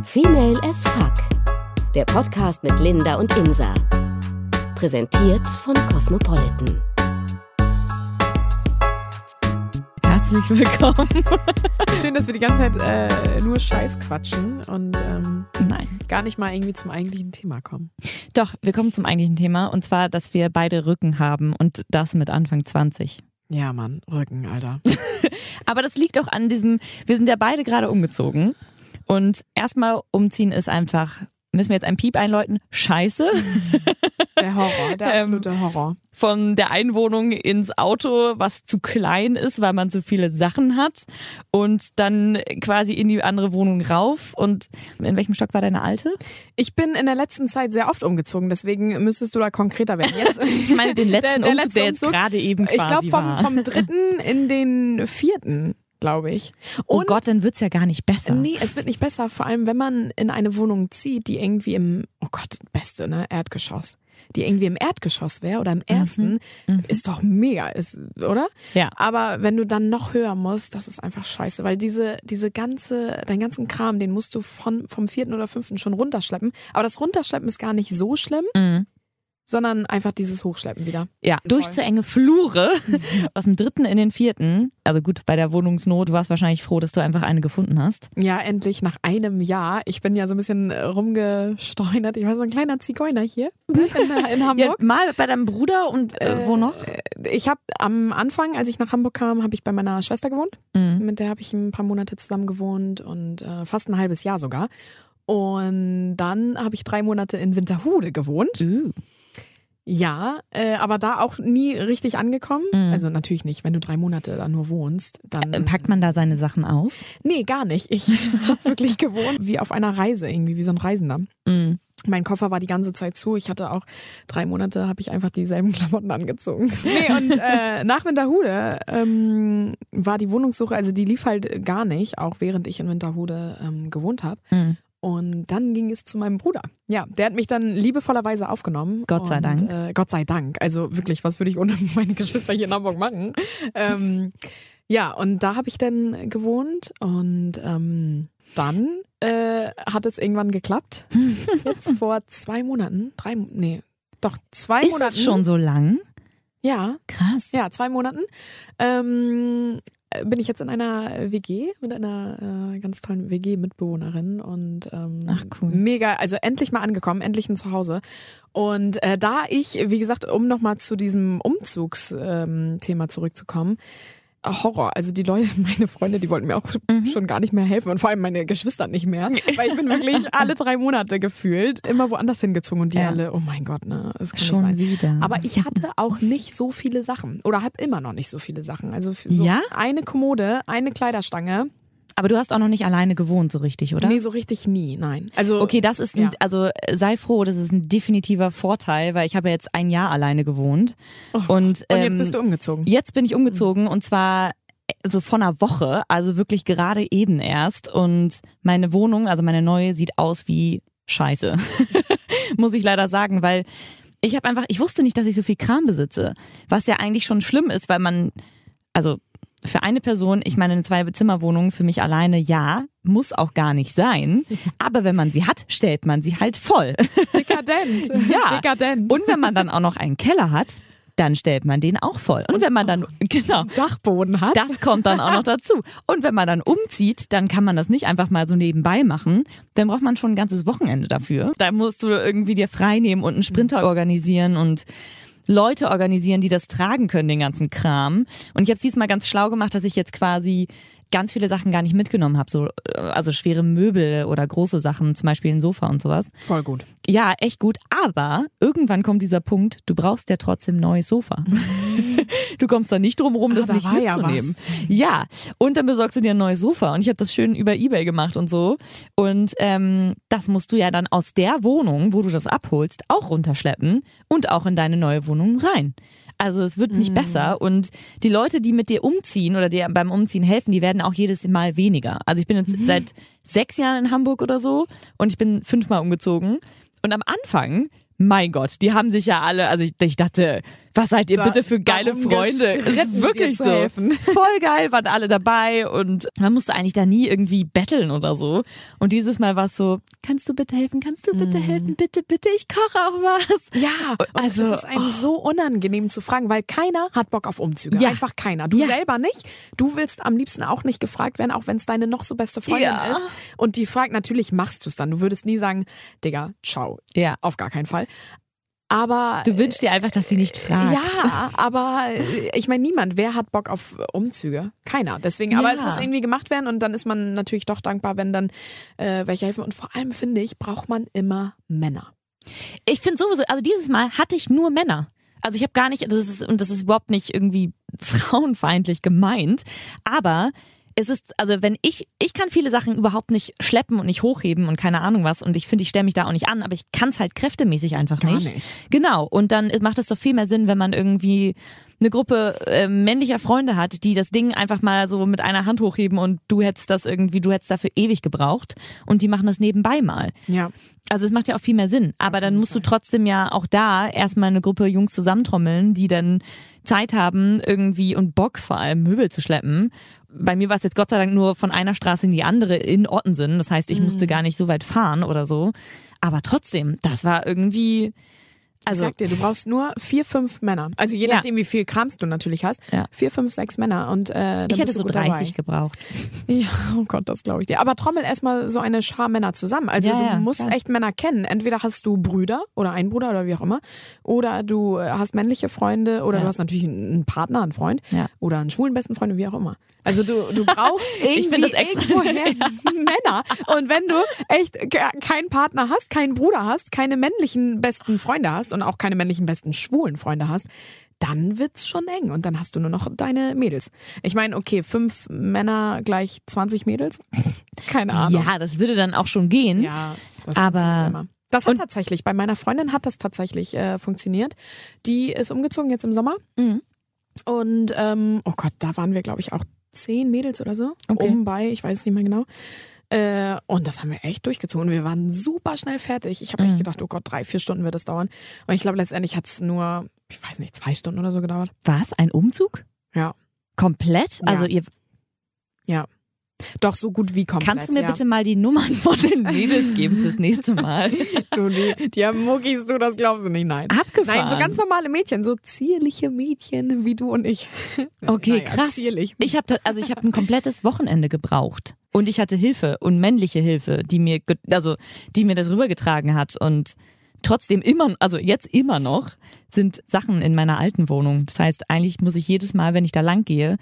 Female as Fuck. Der Podcast mit Linda und Insa. Präsentiert von Cosmopolitan. Herzlich willkommen. Schön, dass wir die ganze Zeit äh, nur Scheiß quatschen und ähm, Nein. gar nicht mal irgendwie zum eigentlichen Thema kommen. Doch, wir kommen zum eigentlichen Thema und zwar, dass wir beide Rücken haben und das mit Anfang 20. Ja, Mann, Rücken, Alter. Aber das liegt auch an diesem, wir sind ja beide gerade umgezogen und erstmal umziehen ist einfach, müssen wir jetzt ein Piep einläuten, scheiße. Der Horror, der Ähm, absolute Horror. Von der Einwohnung ins Auto, was zu klein ist, weil man zu viele Sachen hat und dann quasi in die andere Wohnung rauf und in welchem Stock war deine alte? Ich bin in der letzten Zeit sehr oft umgezogen, deswegen müsstest du da konkreter werden. Jetzt, Ich meine den letzten Der- der Umzug, letzte der jetzt Umzug? gerade eben ich quasi glaube vom, vom dritten in den vierten, glaube ich. oh Und Gott, dann wird's ja gar nicht besser. Nee, es wird nicht besser, vor allem wenn man in eine Wohnung zieht, die irgendwie im, oh Gott, beste, ne, Erdgeschoss. Die irgendwie im Erdgeschoss wäre oder im ersten, ist doch mega, ist, oder? Ja. Aber wenn du dann noch höher musst, das ist einfach scheiße, weil diese, diese ganze, deinen ganzen Kram, den musst du von, vom vierten oder fünften schon runterschleppen. Aber das Runterschleppen ist gar nicht so schlimm, Mhm. Sondern einfach dieses Hochschleppen wieder. Ja, durch zu enge Flure. Aus dem dritten in den vierten. Also gut, bei der Wohnungsnot, du warst wahrscheinlich froh, dass du einfach eine gefunden hast. Ja, endlich nach einem Jahr. Ich bin ja so ein bisschen äh, rumgestreunert. Ich war so ein kleiner Zigeuner hier ne, in, in Ja, Hamburg. mal bei deinem Bruder und äh, wo noch? Ich habe am Anfang, als ich nach Hamburg kam, habe ich bei meiner Schwester gewohnt. Mhm. Mit der habe ich ein paar Monate zusammen gewohnt und äh, fast ein halbes Jahr sogar. Und dann habe ich drei Monate in Winterhude gewohnt. Uh. Ja, äh, aber da auch nie richtig angekommen. Mhm. Also natürlich nicht, wenn du drei Monate da nur wohnst, dann. Äh, Packt man da seine Sachen aus? Nee, gar nicht. Ich habe wirklich gewohnt wie auf einer Reise irgendwie, wie so ein Reisender. Mhm. Mein Koffer war die ganze Zeit zu. Ich hatte auch drei Monate, habe ich einfach dieselben Klamotten angezogen. Nee, und äh, nach Winterhude ähm, war die Wohnungssuche, also die lief halt gar nicht, auch während ich in Winterhude ähm, gewohnt habe. Mhm. Und dann ging es zu meinem Bruder. Ja, der hat mich dann liebevollerweise aufgenommen. Gott sei und, Dank. Äh, Gott sei Dank. Also wirklich, was würde ich ohne meine Geschwister hier in Hamburg machen? ähm, ja, und da habe ich dann gewohnt und ähm, dann äh, hat es irgendwann geklappt. Jetzt vor zwei Monaten, drei, nee, doch zwei Ist Monaten. das schon so lang? Ja, Krass. ja, zwei Monaten. Ähm, bin ich jetzt in einer WG mit einer äh, ganz tollen WG-Mitbewohnerin und ähm, Ach, cool. mega, also endlich mal angekommen, endlich ein Zuhause. Und äh, da ich, wie gesagt, um nochmal zu diesem Umzugsthema ähm, zurückzukommen, Horror. Also die Leute, meine Freunde, die wollten mir auch Mhm. schon gar nicht mehr helfen und vor allem meine Geschwister nicht mehr, weil ich bin wirklich alle drei Monate gefühlt immer woanders hingezogen und die Ja. alle, oh mein Gott, ne, das kann Schon sein. wieder. Aber ich hatte auch nicht so viele Sachen oder habe immer noch nicht so viele Sachen. Also so Ja? eine Kommode, eine Kleiderstange. Aber du hast auch noch nicht alleine gewohnt, so richtig, oder? Nee, so richtig nie, nein. Also Okay, das ist, ein, Ja. also sei froh, das ist ein definitiver Vorteil, weil ich habe ja jetzt ein Jahr alleine gewohnt. und, Oh, und ähm, jetzt bist du umgezogen. Jetzt bin ich umgezogen und zwar äh, so vor einer Woche, also wirklich gerade eben erst. Und meine Wohnung, also meine neue, sieht aus wie Scheiße. Muss ich leider sagen, weil ich habe einfach, ich wusste nicht, dass ich so viel Kram besitze. Was ja eigentlich schon schlimm ist, weil man, also für eine Person, ich meine, eine Zwei-Zimmer-Wohnung für mich alleine, ja, muss auch gar nicht sein. Aber wenn man sie hat, stellt man sie halt voll. Dekadent. Ja. Dekadent. Und wenn man dann auch noch einen Keller hat, dann stellt man den auch voll. Und wenn man dann, genau, Dachboden hat. das kommt dann auch noch dazu. Und wenn man dann umzieht, dann kann man das nicht einfach mal so nebenbei machen. Dann braucht man schon ein ganzes Wochenende dafür. Da musst du irgendwie dir frei nehmen und einen Sprinter organisieren und Leute organisieren, die das tragen können, den ganzen Kram. Und ich habe es diesmal ganz schlau gemacht, dass ich jetzt quasi ganz viele Sachen gar nicht mitgenommen habe. So, äh, also schwere Möbel oder große Sachen, zum Beispiel ein Sofa und sowas. Voll gut. Ja, echt gut. Aber irgendwann kommt dieser Punkt, du brauchst ja trotzdem ein neues Sofa. du kommst da nicht drum rum, Ah, das da nicht war ja mitzunehmen. Ja, und dann besorgst du dir ein neues Sofa. Und ich habe das schön über Ebay gemacht und so. Und ähm, das musst du ja dann aus der Wohnung, wo du das abholst, auch runterschleppen und auch in deine neue Wohnung rein. Also es wird nicht besser und die Leute, die mit dir umziehen oder dir beim Umziehen helfen, die werden auch jedes Mal weniger. Also ich bin jetzt Mhm. seit sechs Jahren in Hamburg oder so und ich bin fünfmal umgezogen und am Anfang, mein Gott, die haben sich ja alle, also ich, ich dachte, Was seid ihr Da- bitte für geile Freunde? gestritten, Ist wirklich so. helfen. Voll geil, waren alle dabei und man musste eigentlich da nie irgendwie betteln oder so. Und dieses Mal war es so, kannst du bitte helfen? Kannst du bitte helfen? Bitte, bitte, ich koche auch was. Ja, Also, also es ist einem so unangenehm zu fragen, weil keiner hat Bock auf Umzüge. Ja. Einfach keiner. Du Ja. selber nicht. Du willst am liebsten auch nicht gefragt werden, auch wenn es deine noch so beste Freundin Ja. ist. Und die fragt, natürlich machst du es dann. Du würdest nie sagen, Digga, ciao. Ja. Auf gar keinen Fall. Aber Du wünschst dir einfach, dass sie nicht fragt. ja, aber äh, ich meine, niemand, wer hat Bock auf Umzüge? Keiner. Deswegen, aber Ja. es muss irgendwie gemacht werden und dann ist man natürlich doch dankbar, wenn dann äh, welche helfen. Und vor allem finde ich, braucht man immer Männer. Ich finde sowieso, also dieses Mal hatte ich nur Männer. Also ich habe gar nicht, das ist, und das ist überhaupt nicht irgendwie frauenfeindlich gemeint, aber es ist, also wenn ich, ich kann viele Sachen überhaupt nicht schleppen und nicht hochheben und keine Ahnung was und ich finde, ich stelle mich da auch nicht an, aber ich kann es halt kräftemäßig einfach Gar nicht. nicht. Genau, und dann macht es doch viel mehr Sinn, wenn man irgendwie eine Gruppe äh, männlicher Freunde hat, die das Ding einfach mal so mit einer Hand hochheben und du hättest das irgendwie, du hättest dafür ewig gebraucht und die machen das nebenbei mal. Ja. Also es macht ja auch viel mehr Sinn. Aber dann musst du trotzdem ja auch da erstmal eine Gruppe Jungs zusammentrommeln, die dann Zeit haben, irgendwie und Bock vor allem Möbel zu schleppen. Bei mir war es jetzt Gott sei Dank nur von einer Straße in die andere in Ottensen. Das heißt, ich musste gar nicht so weit fahren oder so. Aber trotzdem, das war irgendwie. Ich Also, sag dir, du brauchst nur vier, fünf Männer. Also je Ja. nachdem, wie viel Krams du natürlich hast. Ja. Vier, fünf, sechs Männer. Und äh, ich hätte so gut 30 gebraucht. Dabei. Ja, oh Gott, das glaube ich dir. Aber trommel erstmal so eine Schar Männer zusammen. Also Ja, du musst klar. echt Männer kennen. Entweder hast du Brüder oder einen Bruder oder wie auch immer. Oder du äh, hast männliche Freunde oder du hast natürlich einen Partner, einen Freund. Ja. Oder einen schwulen besten Freund, wie auch immer. Also du, du brauchst irgendwie find das extra- Männer. Und wenn du echt ke- keinen Partner hast, keinen Bruder hast, keine männlichen besten Freunde hast und auch keine männlichen besten schwulen Freunde hast, dann wird's schon eng und dann hast du nur noch deine Mädels. Ich meine, okay, fünf Männer gleich 20 Mädels? Keine Ahnung. Ja, das würde dann auch schon gehen. Ja, das Aber- immer. Das hat tatsächlich, bei meiner Freundin hat das tatsächlich äh, funktioniert. Die ist umgezogen jetzt im Sommer. Mhm. Und, ähm, oh Gott, da waren wir, glaube ich, auch zehn Mädels oder so. Okay. Um bei, ich weiß es nicht mehr genau. Äh, und das haben wir echt durchgezogen. Wir waren super schnell fertig. Ich habe echt Mhm. gedacht, oh Gott, drei, vier Stunden wird es dauern. Und ich glaube, letztendlich hat es nur, ich weiß nicht, zwei Stunden oder so gedauert. Was? Ein Umzug? Ja. Komplett? Ja. Also ihr Doch so gut wie komplett. kannst du mir ja. bitte mal die Nummern von den Mädels geben fürs nächste Mal? Du, die, die haben Muckis, du, das glaubst du nicht, nein. Abgefahren. Nein, so ganz normale Mädchen, so zierliche Mädchen wie du und ich. Okay, Naja, krass. Zierlich. Ich habe also ich habe ein komplettes Wochenende gebraucht und ich hatte Hilfe und männliche Hilfe, die mir also die mir das rübergetragen hat und trotzdem immer also jetzt immer noch sind Sachen in meiner alten Wohnung. Das heißt, eigentlich muss ich jedes Mal, wenn ich da lang gehe,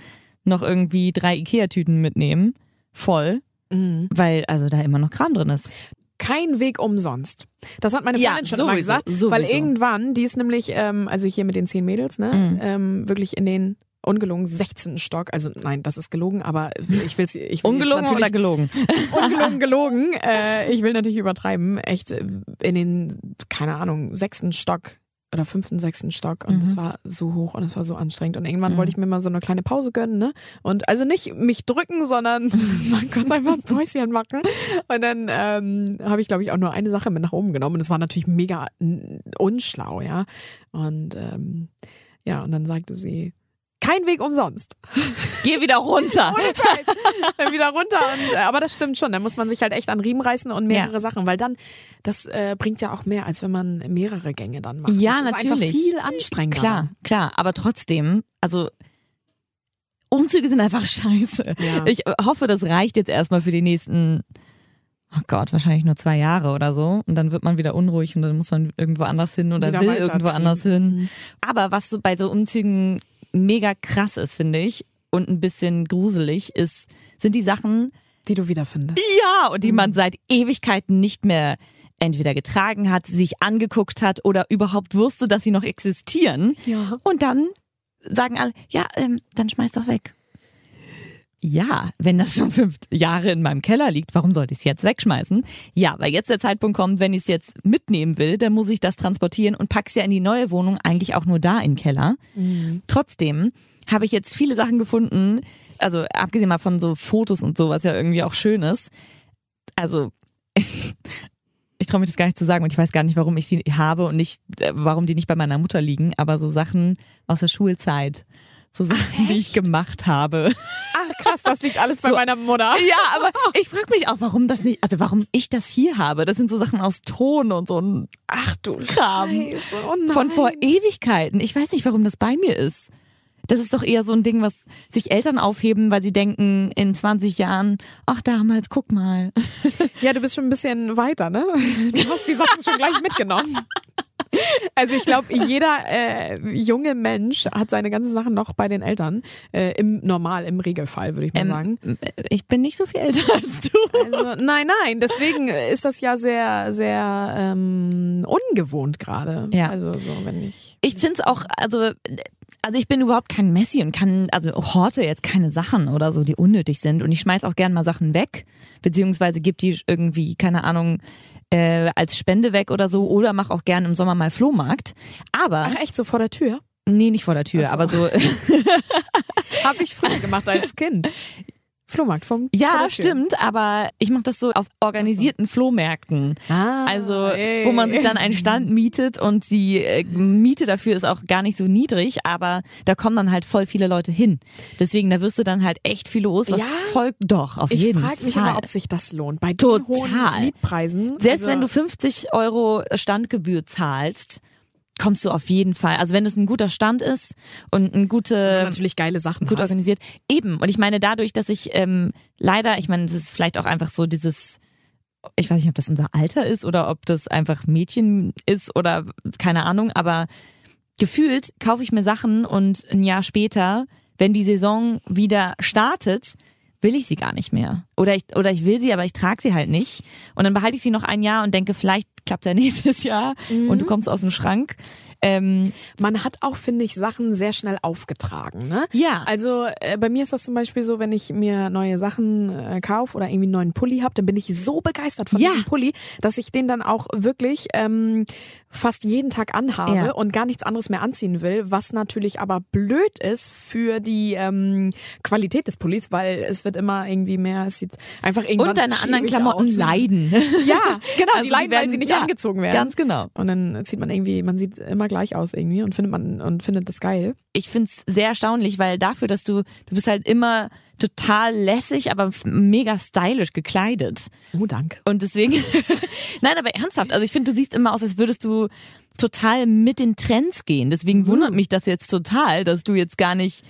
noch irgendwie drei Ikea Tüten mitnehmen, voll, Mhm. weil also da immer noch Kram drin ist. Kein Weg umsonst. Das hat meine Ja, Freundin schon immer sowieso, gesagt. sowieso. Weil irgendwann, die ist nämlich, ähm, also hier mit den zehn Mädels, ne, Mhm. ähm, wirklich in den ungelogen 16. Stock. Also nein, das ist gelogen, aber ich will ich will Ungelogen jetzt oder gelogen? ungelogen gelogen. Äh, ich will natürlich übertreiben. Echt äh, in den, keine Ahnung, sechsten Stock oder fünften, sechsten Stock und es Mhm. war so hoch und es war so anstrengend und irgendwann Mhm. wollte ich mir mal so eine kleine Pause gönnen, ne? Und also nicht mich drücken, sondern mal kurz einfach ein Päuschen machen. Und dann ähm, habe ich, glaube ich, auch nur eine Sache mit nach oben genommen und es war natürlich mega unschlau, ja. Und ähm, ja, und dann sagte sie, kein Weg umsonst. Geh wieder runter. Dann wieder runter. Und, äh, aber das stimmt schon. Da muss man sich halt echt an Riemen reißen und mehrere Ja. Sachen, weil dann, das äh, bringt ja auch mehr, als wenn man mehrere Gänge dann macht. Ja, das ist natürlich. Einfach viel anstrengender. Klar, klar, aber trotzdem, also Umzüge sind einfach scheiße. Ja. Ich äh, hoffe, das reicht jetzt erstmal für die nächsten, oh Gott, wahrscheinlich nur zwei Jahre oder so. Und dann wird man wieder unruhig und dann muss man irgendwo anders hin oder Wieder will irgendwo anders hin. Mhm. Aber was so bei so Umzügen mega krass ist, finde ich, und ein bisschen gruselig ist, sind die Sachen, Die du wiederfindest. ja, und die man seit Ewigkeiten nicht mehr entweder getragen hat, sich angeguckt hat oder überhaupt wusste, dass sie noch existieren. Ja. Und dann sagen alle, ja, ähm, dann schmeiß doch weg. Ja, wenn das schon fünf Jahre in meinem Keller liegt, warum sollte ich es jetzt wegschmeißen? Ja, weil jetzt der Zeitpunkt kommt, wenn ich es jetzt mitnehmen will, dann muss ich das transportieren und pack's ja in die neue Wohnung eigentlich auch nur da in den Keller. Trotzdem habe ich jetzt viele Sachen gefunden, also abgesehen mal von so Fotos und so, was ja irgendwie auch schön ist. Also ich traue mich das gar nicht zu sagen und ich weiß gar nicht, warum ich sie habe und nicht, äh, warum die nicht bei meiner Mutter liegen, aber so Sachen aus der Schulzeit. So Sachen, die ich gemacht habe. Ach krass, das liegt alles bei So. meiner Mutter. Ja, aber ich frage mich auch, warum das nicht, also warum ich das hier habe. Das sind so Sachen aus Ton und so ein Ach du Kram. Scheiße. Oh von vor Ewigkeiten. Ich weiß nicht, warum das bei mir ist. Das ist doch eher so ein Ding, was sich Eltern aufheben, weil sie denken, in 20 Jahren, ach damals, guck mal. Ja, du bist schon ein bisschen weiter, ne? Du hast die Sachen schon gleich mitgenommen. Also ich glaube, jeder äh, junge Mensch hat seine ganzen Sachen noch bei den Eltern. Äh, Im Normal, im Regelfall, würde ich mal sagen. Ähm, ich bin nicht so viel älter als du. Also, nein, nein, deswegen ist das ja sehr, sehr ähm, ungewohnt gerade. Ja. Also so, wenn ich. Ich finde es auch, also, also ich bin überhaupt kein Messi und kann, also horte jetzt keine Sachen oder so, die unnötig sind. Und ich schmeiß auch gern mal Sachen weg, beziehungsweise gib die irgendwie, keine Ahnung, äh, als Spende weg oder so oder mach auch gern im Sommer mal Flohmarkt. Aber, Ach echt, so vor der Tür? nee, nicht vor der Tür, so. aber so, Habe ich früher gemacht als Kind. Flohmarkt vom ja, stimmt, aber ich mache das so auf organisierten Flohmärkten. Ah, Also, ey. wo man sich dann einen Stand mietet und die äh, Miete dafür ist auch gar nicht so niedrig, aber da kommen dann halt voll viele Leute hin. Deswegen, da wirst du dann halt echt viel los, was Ja? voll, doch, auf Ich jeden frage mich Fall. immer, ob sich das lohnt. Bei den Total. hohen Mietpreisen. Selbst also, wenn du 50 Euro Standgebühr zahlst, kommst du auf jeden Fall. Also wenn es ein guter Stand ist und ein gute natürlich geile Sachen gut hast. organisiert. Eben. Und ich meine, dadurch, dass ich ähm, leider, ich meine, das ist vielleicht auch einfach so dieses, ich weiß nicht, ob das unser Alter ist oder ob das einfach Mädchen ist oder keine Ahnung, aber gefühlt kaufe ich mir Sachen und ein Jahr später, wenn die Saison wieder startet, will ich sie gar nicht mehr. Oder ich, oder ich will sie, aber ich trage sie halt nicht. Und dann behalte ich sie noch ein Jahr und denke, vielleicht klappt ja nächstes Jahr und du kommst aus dem Schrank. Ähm, Man hat auch, finde ich, Sachen sehr schnell aufgetragen. Ne? ja. Also äh, bei mir ist das zum Beispiel so, wenn ich mir neue Sachen äh, kaufe oder irgendwie einen neuen Pulli habe, dann bin ich so begeistert von Ja. diesem Pulli, dass ich den dann auch wirklich ähm, fast jeden Tag anhabe Ja. und gar nichts anderes mehr anziehen will, was natürlich aber blöd ist für die ähm, Qualität des Pullis, weil es wird immer irgendwie mehr, es sieht einfach irgendwann und deine anderen Klamotten aus. leiden. Ja, genau, Also die die leiden, weil sie nicht ja, angezogen werden. Ganz genau. und dann zieht man irgendwie, man sieht immer gleich aus irgendwie und findet man und findet das geil. Ich find's sehr erstaunlich, weil dafür, dass du, du bist halt immer total lässig, aber mega stylisch gekleidet. Oh, danke. Und deswegen, nein, aber ernsthaft, also ich finde, du siehst immer aus, als würdest du total mit den Trends gehen. Deswegen wundert mich das jetzt total, dass du jetzt gar nicht,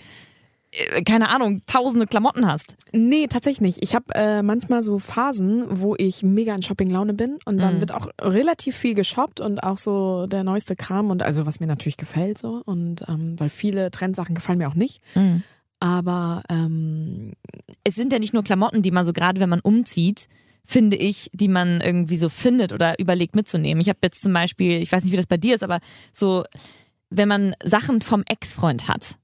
keine Ahnung, tausende Klamotten hast. Nee, tatsächlich nicht. Ich habe äh, manchmal so Phasen, wo ich mega in Shopping-Laune bin und dann Mhm. wird auch relativ viel geshoppt und auch so der neueste Kram und also was mir natürlich gefällt so und ähm, weil viele Trendsachen gefallen mir auch nicht. Mhm. Aber ähm, Es sind ja nicht nur Klamotten, die man so gerade, wenn man umzieht, finde ich, die man irgendwie so findet oder überlegt mitzunehmen. Ich habe jetzt zum Beispiel, ich weiß nicht, wie das bei dir ist, aber so, wenn man Sachen vom Ex-Freund hat.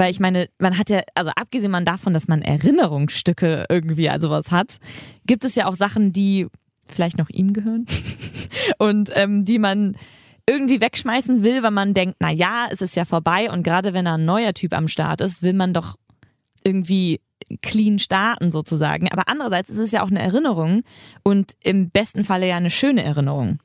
Weil ich meine, man hat ja, also abgesehen davon, dass man Erinnerungsstücke irgendwie also was hat, gibt es ja auch Sachen, die vielleicht noch ihm gehören und ähm, die man irgendwie wegschmeißen will, weil man denkt, na ja, es ist ja vorbei und gerade wenn da ein neuer Typ am Start ist, will man doch irgendwie clean starten sozusagen. Aber andererseits ist es ja auch eine Erinnerung und im besten Falle ja eine schöne Erinnerung.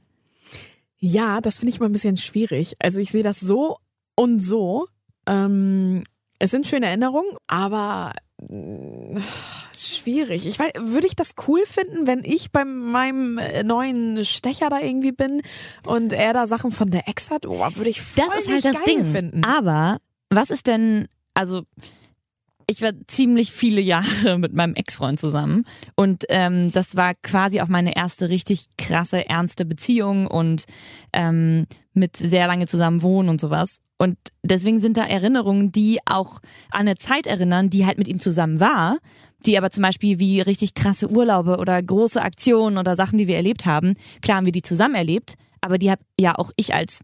ja, das finde ich mal ein bisschen schwierig. Also ich sehe das so und so. Ähm, es sind schöne Erinnerungen, aber äh, schwierig. Ich weiß, würde ich das cool finden, wenn ich bei meinem äh, neuen Stecher da irgendwie bin und er da Sachen von der Ex hat? Oh, würde ich voll Das ist halt das Ding. finden. Aber was ist denn, also ich war ziemlich viele Jahre mit meinem Ex-Freund zusammen und ähm, das war quasi auch meine erste richtig krasse, ernste Beziehung und ähm, mit sehr lange zusammen wohnen und sowas. Und deswegen sind da Erinnerungen, die auch an eine Zeit erinnern, die halt mit ihm zusammen war, die aber zum Beispiel wie richtig krasse Urlaube oder große Aktionen oder Sachen, die wir erlebt haben, klar haben wir die zusammen erlebt, aber die habe ja auch ich als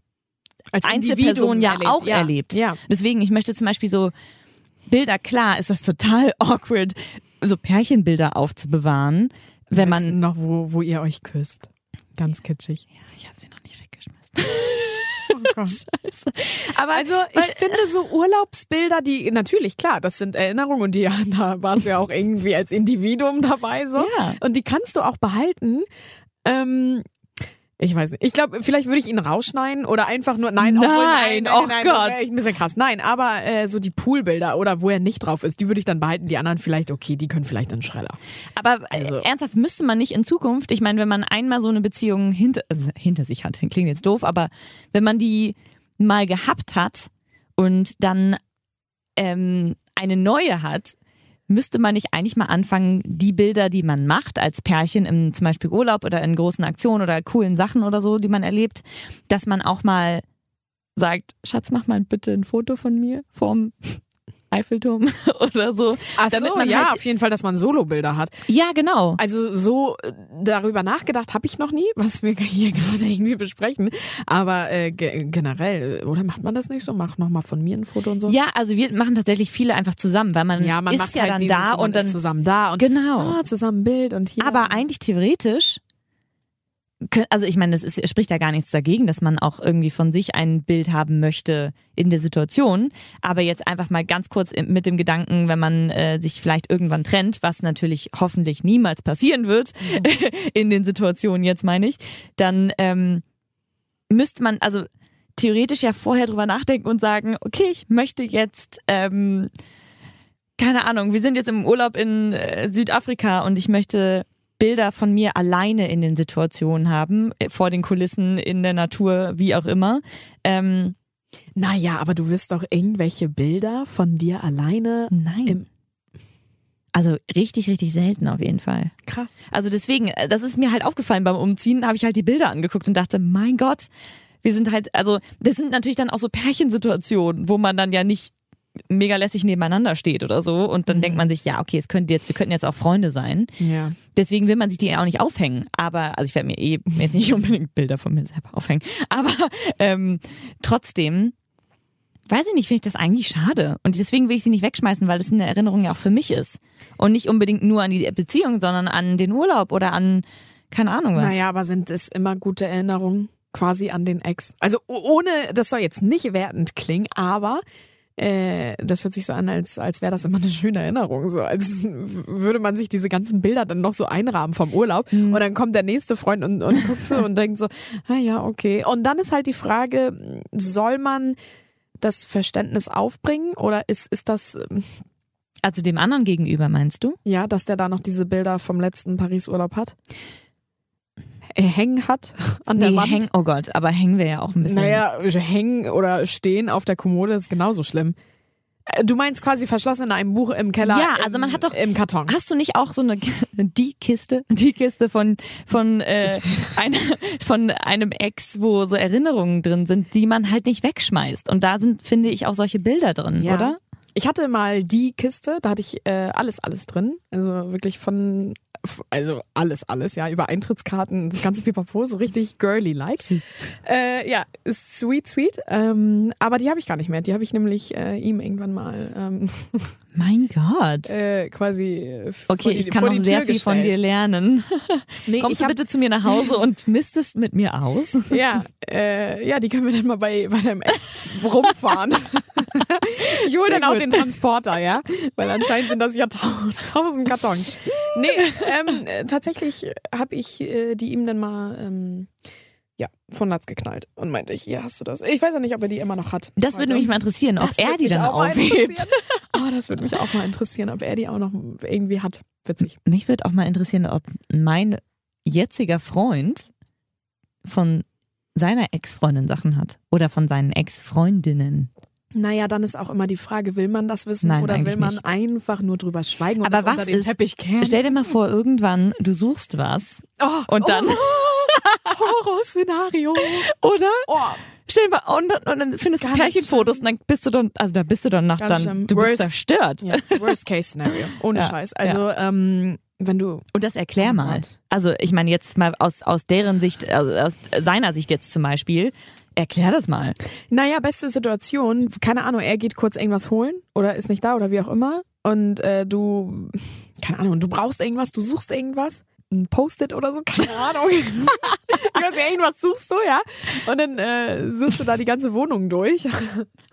Als Einzelperson ja erlebt. auch ja. erlebt. Ja. Deswegen, ich möchte zum Beispiel so Bilder, klar, ist das total awkward, so Pärchenbilder aufzubewahren, wenn Weißt du man. noch, wo, wo ihr euch küsst. Ganz kitschig. Ich habe sie noch nicht weggeschmissen. Oh Gott. Aber Also ich finde so Urlaubsbilder, die natürlich klar, das sind Erinnerungen und die da warst du ja auch irgendwie als Individuum dabei so Ja. und die kannst du auch behalten. Ähm, Ich weiß nicht. Ich glaube, vielleicht würde ich ihn rausschneiden oder einfach nur. Nein, obwohl, Nein, nein, oh nein, Gott. Das ein bisschen krass. Nein, aber äh, so die Poolbilder oder wo er nicht drauf ist, die würde ich dann behalten. Die anderen vielleicht, okay, die können vielleicht in den Schredder. Aber Also- äh, ernsthaft müsste man nicht in Zukunft, ich meine, wenn man einmal so eine Beziehung hinter, also hinter sich hat, klingt jetzt doof, aber wenn man die mal gehabt hat und dann ähm, eine neue hat, müsste man nicht eigentlich mal anfangen, die Bilder, die man macht als Pärchen im zum Beispiel Urlaub oder in großen Aktionen oder coolen Sachen oder so, die man erlebt, dass man auch mal sagt, Schatz, mach mal bitte ein Foto von mir vorm Eiffelturm oder so. Ach Damit so, man ja, halt- auf jeden Fall, dass man Solobilder hat. Ja, genau. Also so äh, darüber nachgedacht habe ich noch nie, was wir hier gerade irgendwie besprechen. Aber äh, ge generell, oder macht man das nicht so? Mach noch mal von mir ein Foto und so. Ja, also wir machen tatsächlich viele einfach zusammen, weil man, Ja, man ist macht ja halt dann dieses, da und dann zusammen da und genau. ah, zusammen Bild und hier. Aber eigentlich theoretisch, also ich meine, das spricht ja gar nichts dagegen, dass man auch irgendwie von sich ein Bild haben möchte in der Situation. Aber jetzt einfach mal ganz kurz mit dem Gedanken, wenn man äh, sich vielleicht irgendwann trennt, was natürlich hoffentlich niemals passieren wird in den Situationen jetzt meine ich, dann ähm, müsste man also theoretisch ja vorher drüber nachdenken und sagen, okay, ich möchte jetzt ähm, keine Ahnung, wir sind jetzt im Urlaub in äh, Südafrika und ich möchte Bilder von mir alleine in den Situationen haben, äh, vor den Kulissen, in der Natur, wie auch immer. Ähm, naja, aber du wirst doch irgendwelche Bilder von dir alleine. nein. Also richtig, richtig selten auf jeden Fall. Krass. Also deswegen, äh, das ist mir halt aufgefallen beim Umziehen, habe ich halt die Bilder angeguckt und dachte, mein Gott, wir sind halt, also das sind natürlich dann auch so Pärchensituationen, wo man dann ja nicht mega lässig nebeneinander steht oder so und dann denkt man sich, ja, okay, es könnte jetzt, wir könnten jetzt auch Freunde sein. Ja. Deswegen will man sich die auch nicht aufhängen. Aber, also ich werde mir eh jetzt nicht unbedingt Bilder von mir selber aufhängen. Aber ähm, trotzdem, weiß ich nicht, finde ich das eigentlich schade. Und deswegen will ich sie nicht wegschmeißen, weil es eine Erinnerung ja auch für mich ist. Und nicht unbedingt nur an die Beziehung, sondern an den Urlaub oder an, keine Ahnung was. Naja, aber sind es immer gute Erinnerungen quasi an den Ex? Also ohne, das soll jetzt nicht wertend klingen, aber äh, das hört sich so an, als, als wäre das immer eine schöne Erinnerung. So als würde man sich diese ganzen Bilder dann noch so einrahmen vom Urlaub. Und dann kommt der nächste Freund und, und guckt so und denkt so, ah ja, okay. Und dann ist halt die Frage, soll man das Verständnis aufbringen oder ist, ist das, ähm, Also dem anderen gegenüber, meinst du? ja, dass der da noch diese Bilder vom letzten Paris-Urlaub hat? Hängen hat an der Wand? hängen, oh Gott, aber hängen wir ja auch ein bisschen. Naja, hängen oder stehen auf der Kommode ist genauso schlimm. Äh, Du meinst quasi verschlossen in einem Buch im Keller. Ja, also man hat doch- im Karton. Hast du nicht auch so eine die Kiste, die Kiste von von äh, einer, von einem Ex, wo so Erinnerungen drin sind, die man halt nicht wegschmeißt. Und da sind, finde ich, auch solche Bilder drin, Ja. oder? Ich hatte mal die Kiste, da hatte ich äh, alles, alles drin. Also wirklich von, also alles, alles, ja, über Eintrittskarten, das ganze Pipapo, so richtig girly-like. Äh, ja, sweet, sweet. Ähm, aber die habe ich gar nicht mehr. Die habe ich nämlich äh, ihm irgendwann mal ähm, Mein Gott. äh, quasi äh, Okay, die, ich kann noch sehr Tür viel von gestellt. dir lernen. Nee, Kommst du bitte zu mir nach Hause und mistest mit mir aus? Ja, äh, ja, die können wir dann mal bei, bei deinem Ex rumfahren. ich hole dann auch. Den Transporter, ja? Weil anscheinend sind das ja tau tausend Kartons. Nee, ähm, äh, tatsächlich habe ich äh, die ihm dann mal ähm, ja, von Latz geknallt und meinte ich, hier hast du das. Ich weiß ja nicht, ob er die immer noch hat. Das würde mich mal interessieren, ob Das er die dann aufhebt. Oh, das würde mich auch mal interessieren, ob er die auch noch irgendwie hat. Witzig. Mich würde auch mal interessieren, ob mein jetziger Freund von seiner Ex-Freundin Sachen hat oder von seinen Ex-Freundinnen. Naja, dann ist auch immer die Frage, will man das wissen Nein, oder will man nicht. einfach nur drüber schweigen und Aber was unter den ist- Teppich kehren? Stell dir mal vor, irgendwann du suchst was Oh, und dann oh, Horrorszenario. oder Oh, stell dir mal und, und dann findest du Ganz Pärchenfotos und dann bist du dann also da bist du dann nach Ganz dann schlimm. du bist Worst- zerstört. ja, Worst Case Scenario. Ohne Ja, Scheiß. Also, ähm, wenn du. Und das erklär Oh mal. Gott. Also ich meine jetzt mal aus aus deren Sicht also aus seiner Sicht jetzt zum Beispiel erklär das mal. Naja, beste Situation, keine Ahnung, er geht kurz irgendwas holen oder ist nicht da oder wie auch immer. Und äh, du, keine Ahnung, du brauchst irgendwas, du suchst irgendwas. Ein Post-it oder so, keine Ahnung. ich weiß ja, irgendwas suchst du, ja. Und dann äh, suchst du da die ganze Wohnung durch.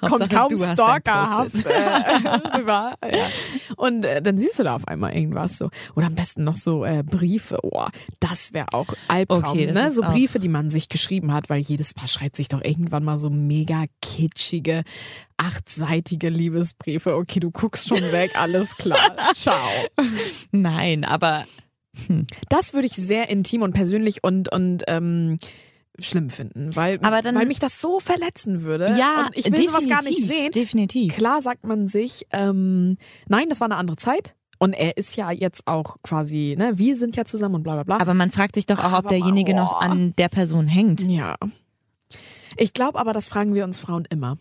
Kommt kaum stalkerhaft äh, rüber. Ja. Und äh, dann siehst du da auf einmal irgendwas so. Oder am besten noch so äh, Briefe. Oh, das wäre auch Albtraum, Okay, ne? So Briefe, die man sich geschrieben hat, weil jedes Paar schreibt sich doch irgendwann mal so mega kitschige, achtseitige Liebesbriefe. Okay, du guckst schon weg, alles klar. Ciao. Nein, aber Das würde ich sehr intim und persönlich und, und ähm, schlimm finden, weil, Aber dann- weil mich das so verletzen würde. ja, und ich will sowas gar nicht sehen. Definitiv. Klar sagt man sich, ähm, nein, das war eine andere Zeit. Und er ist ja jetzt auch quasi, ne, wir sind ja zusammen und bla bla bla. Aber man fragt sich doch auch, ob Aber derjenige boah. noch an der Person hängt. ja. Ich glaube aber, das fragen wir uns Frauen immer.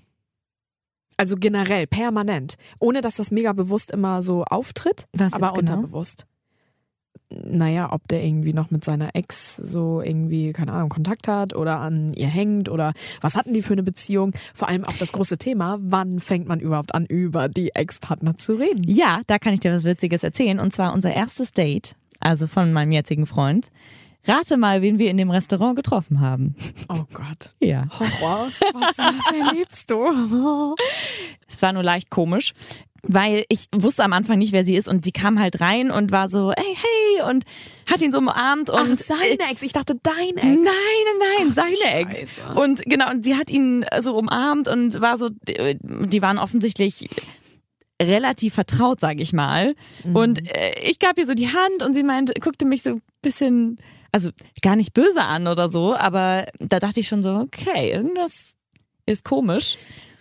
Also generell, permanent. Ohne dass das mega bewusst immer so auftritt, Was aber genau? unterbewusst. Naja, ob der irgendwie noch mit seiner Ex so irgendwie, keine Ahnung, Kontakt hat oder an ihr hängt oder was hatten die für eine Beziehung? Vor allem auch das große Thema, wann fängt man überhaupt an, über die Ex-Partner zu reden? Ja, da kann ich dir was Witziges erzählen. Und zwar unser erstes Date, also von meinem jetzigen Freund. Rate mal, wen wir in dem Restaurant getroffen haben. Oh Gott. Ja. Horror. Was, was erlebst du? Es war nur leicht komisch, weil ich wusste am Anfang nicht, wer sie ist und sie kam halt rein und war so, hey, hey, und hat ihn so umarmt und Ach, seine Ex. Ich dachte, dein Ex. Nein, nein, nein, seine Ex. Scheiße. Und genau, und sie hat ihn so umarmt und war so, die waren offensichtlich relativ vertraut, sage ich mal. Und äh, ich gab ihr so die Hand und sie meinte, guckte mich so ein bisschen, also gar nicht böse an oder so, aber da dachte ich schon so, okay, irgendwas ist komisch.